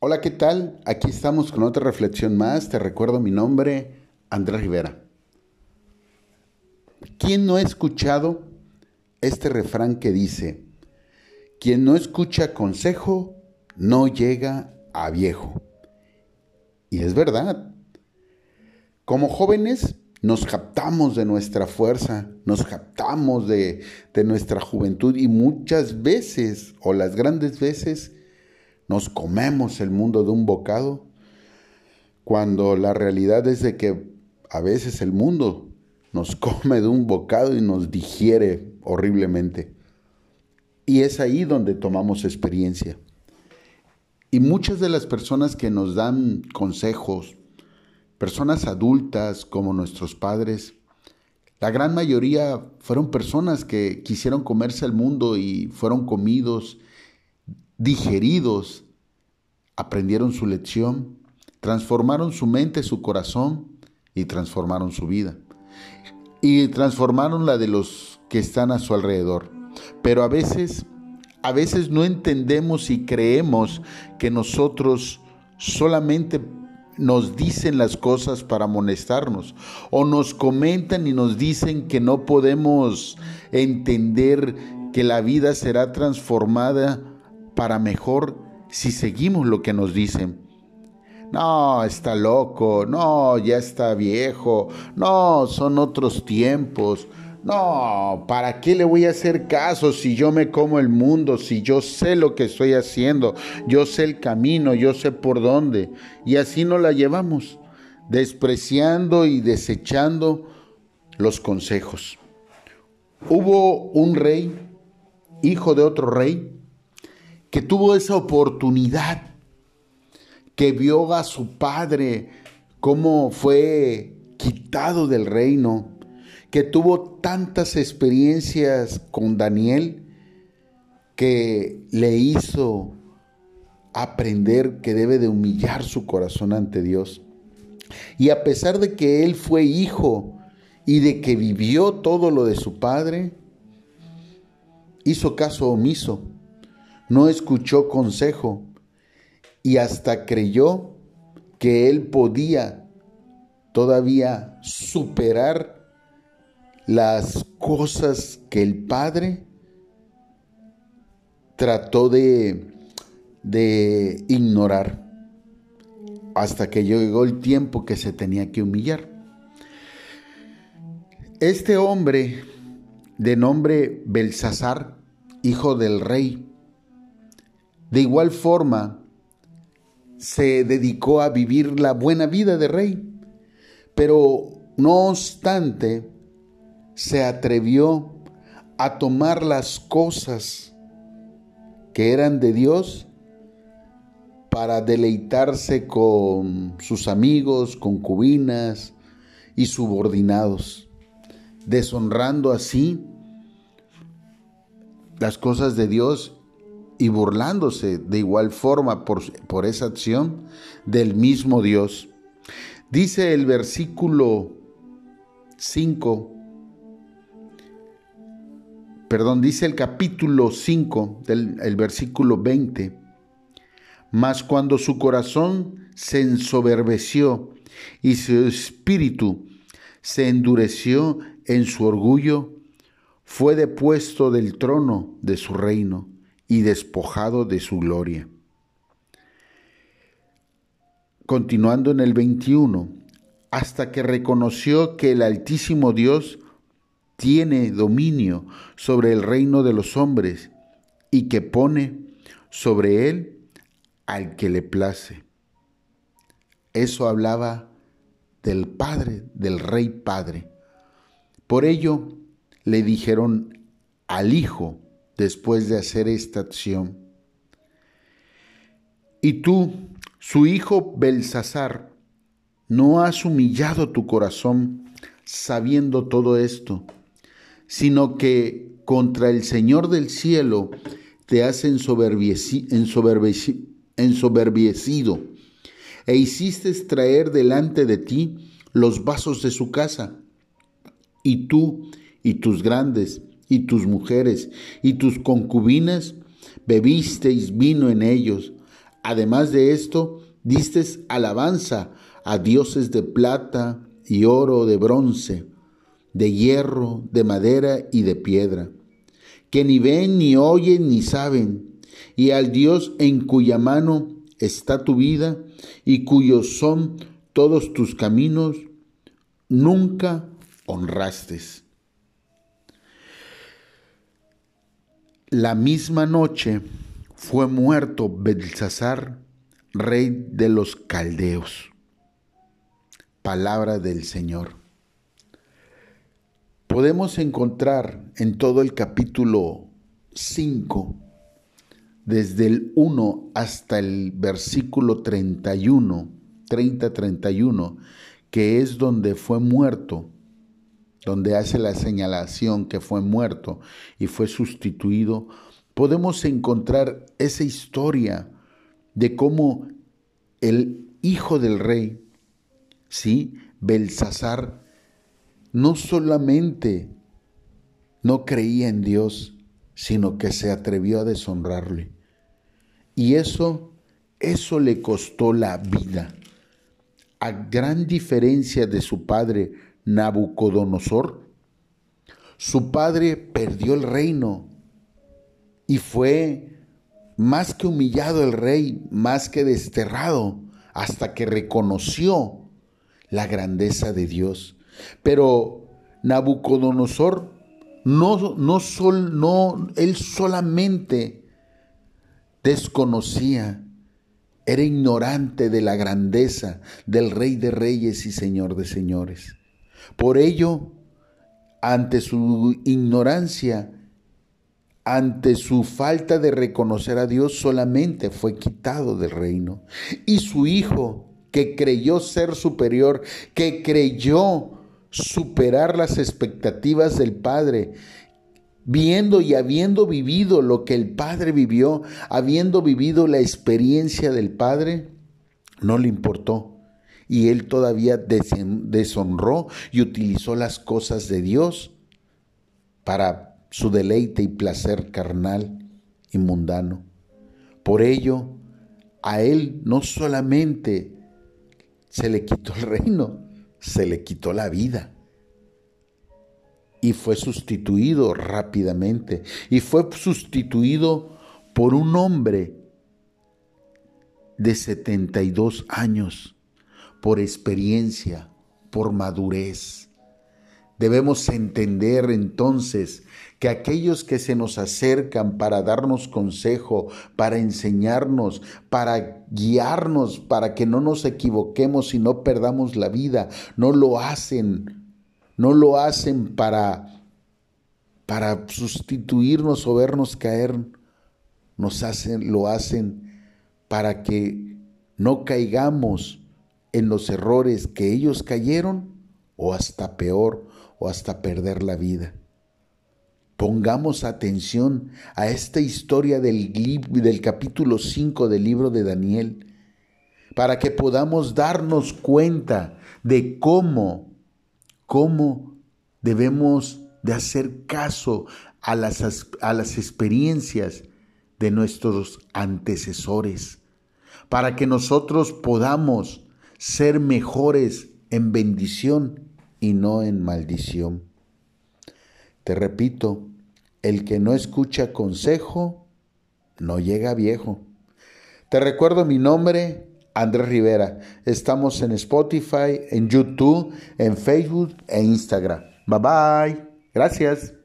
Hola, ¿qué tal? Aquí estamos con otra reflexión más. Te recuerdo mi nombre, Andrés Rivera. ¿Quién no ha escuchado este refrán que dice, quien no escucha consejo no llega a viejo? Y es verdad. Como jóvenes nos captamos de nuestra fuerza, nos captamos de, de nuestra juventud y muchas veces, o las grandes veces, nos comemos el mundo de un bocado, cuando la realidad es de que a veces el mundo nos come de un bocado y nos digiere horriblemente. Y es ahí donde tomamos experiencia. Y muchas de las personas que nos dan consejos, personas adultas como nuestros padres, la gran mayoría fueron personas que quisieron comerse el mundo y fueron comidos digeridos, aprendieron su lección, transformaron su mente, su corazón y transformaron su vida. Y transformaron la de los que están a su alrededor. Pero a veces, a veces no entendemos y creemos que nosotros solamente nos dicen las cosas para amonestarnos o nos comentan y nos dicen que no podemos entender que la vida será transformada para mejor si seguimos lo que nos dicen. No, está loco, no, ya está viejo, no, son otros tiempos. No, ¿para qué le voy a hacer caso si yo me como el mundo, si yo sé lo que estoy haciendo, yo sé el camino, yo sé por dónde? Y así no la llevamos, despreciando y desechando los consejos. Hubo un rey, hijo de otro rey, que tuvo esa oportunidad, que vio a su padre cómo fue quitado del reino, que tuvo tantas experiencias con Daniel que le hizo aprender que debe de humillar su corazón ante Dios. Y a pesar de que él fue hijo y de que vivió todo lo de su padre, hizo caso omiso no escuchó consejo y hasta creyó que él podía todavía superar las cosas que el Padre trató de, de ignorar hasta que llegó el tiempo que se tenía que humillar. Este hombre de nombre Belsasar, hijo del rey, de igual forma, se dedicó a vivir la buena vida de rey, pero no obstante, se atrevió a tomar las cosas que eran de Dios para deleitarse con sus amigos, concubinas y subordinados, deshonrando así las cosas de Dios y burlándose de igual forma por, por esa acción del mismo Dios. Dice el versículo 5, perdón, dice el capítulo 5 del el versículo 20, mas cuando su corazón se ensoberbeció y su espíritu se endureció en su orgullo, fue depuesto del trono de su reino y despojado de su gloria. Continuando en el 21, hasta que reconoció que el Altísimo Dios tiene dominio sobre el reino de los hombres y que pone sobre él al que le place. Eso hablaba del Padre, del Rey Padre. Por ello le dijeron al Hijo, después de hacer esta acción. Y tú, su hijo Belsasar, no has humillado tu corazón sabiendo todo esto, sino que contra el Señor del cielo te has ensoberbiecido e hiciste traer delante de ti los vasos de su casa, y tú y tus grandes y tus mujeres y tus concubinas, bebisteis vino en ellos, Además de esto, diste alabanza a dioses de plata y oro, de bronce, de hierro, de madera y de piedra, que ni ven, ni oyen, ni saben, y al Dios en cuya mano está tu vida y cuyos son todos tus caminos, nunca honraste. La misma noche fue muerto Belsasar, rey de los caldeos. Palabra del Señor. Podemos encontrar en todo el capítulo 5, desde el 1 hasta el versículo 31, 30-31, que es donde fue muerto, donde hace la señalación que fue muerto y fue sustituido, podemos encontrar esa historia de cómo el hijo del rey, ¿sí? Belsasar, no solamente no creía en Dios, sino que se atrevió a deshonrarle. Y eso, eso le costó la vida. A gran diferencia de su padre Nabucodonosor, su padre perdió el reino y fue más que humillado el rey, más que desterrado, hasta que reconoció la grandeza de Dios. Pero Nabucodonosor no, no, sol, no, él solamente desconocía, era ignorante de la grandeza del Rey de Reyes y Señor de Señores. Por ello, ante su ignorancia, ante su falta de reconocer a Dios, solamente fue quitado del reino. Y su hijo, que creyó ser superior, que creyó superar las expectativas del Padre, viendo y habiendo vivido lo que el Padre vivió, habiendo vivido la experiencia del Padre, no le importó. Y él todavía deshonró y utilizó las cosas de Dios para su deleite y placer carnal y mundano. Por ello, a él no solamente se le quitó el reino, se le quitó la vida. Y fue sustituido rápidamente. Y fue sustituido por un hombre de 72 años, por experiencia, por madurez. Debemos entender entonces que aquellos que se nos acercan para darnos consejo, para enseñarnos, para guiarnos, para que no nos equivoquemos y no perdamos la vida, no lo hacen, no lo hacen para, para sustituirnos o vernos caer, nos hacen, lo hacen para que no caigamos en los errores que ellos cayeron o hasta peor o hasta perder la vida. Pongamos atención a esta historia del, del capítulo 5 del libro de Daniel para que podamos darnos cuenta de cómo, cómo debemos de hacer caso a las, a las experiencias de nuestros antecesores, para que nosotros podamos ser mejores en bendición y no en maldición. Te repito, el que no escucha consejo no llega viejo. Te recuerdo mi nombre, Andrés Rivera. Estamos en Spotify, en YouTube, en Facebook e Instagram. Bye bye. Gracias.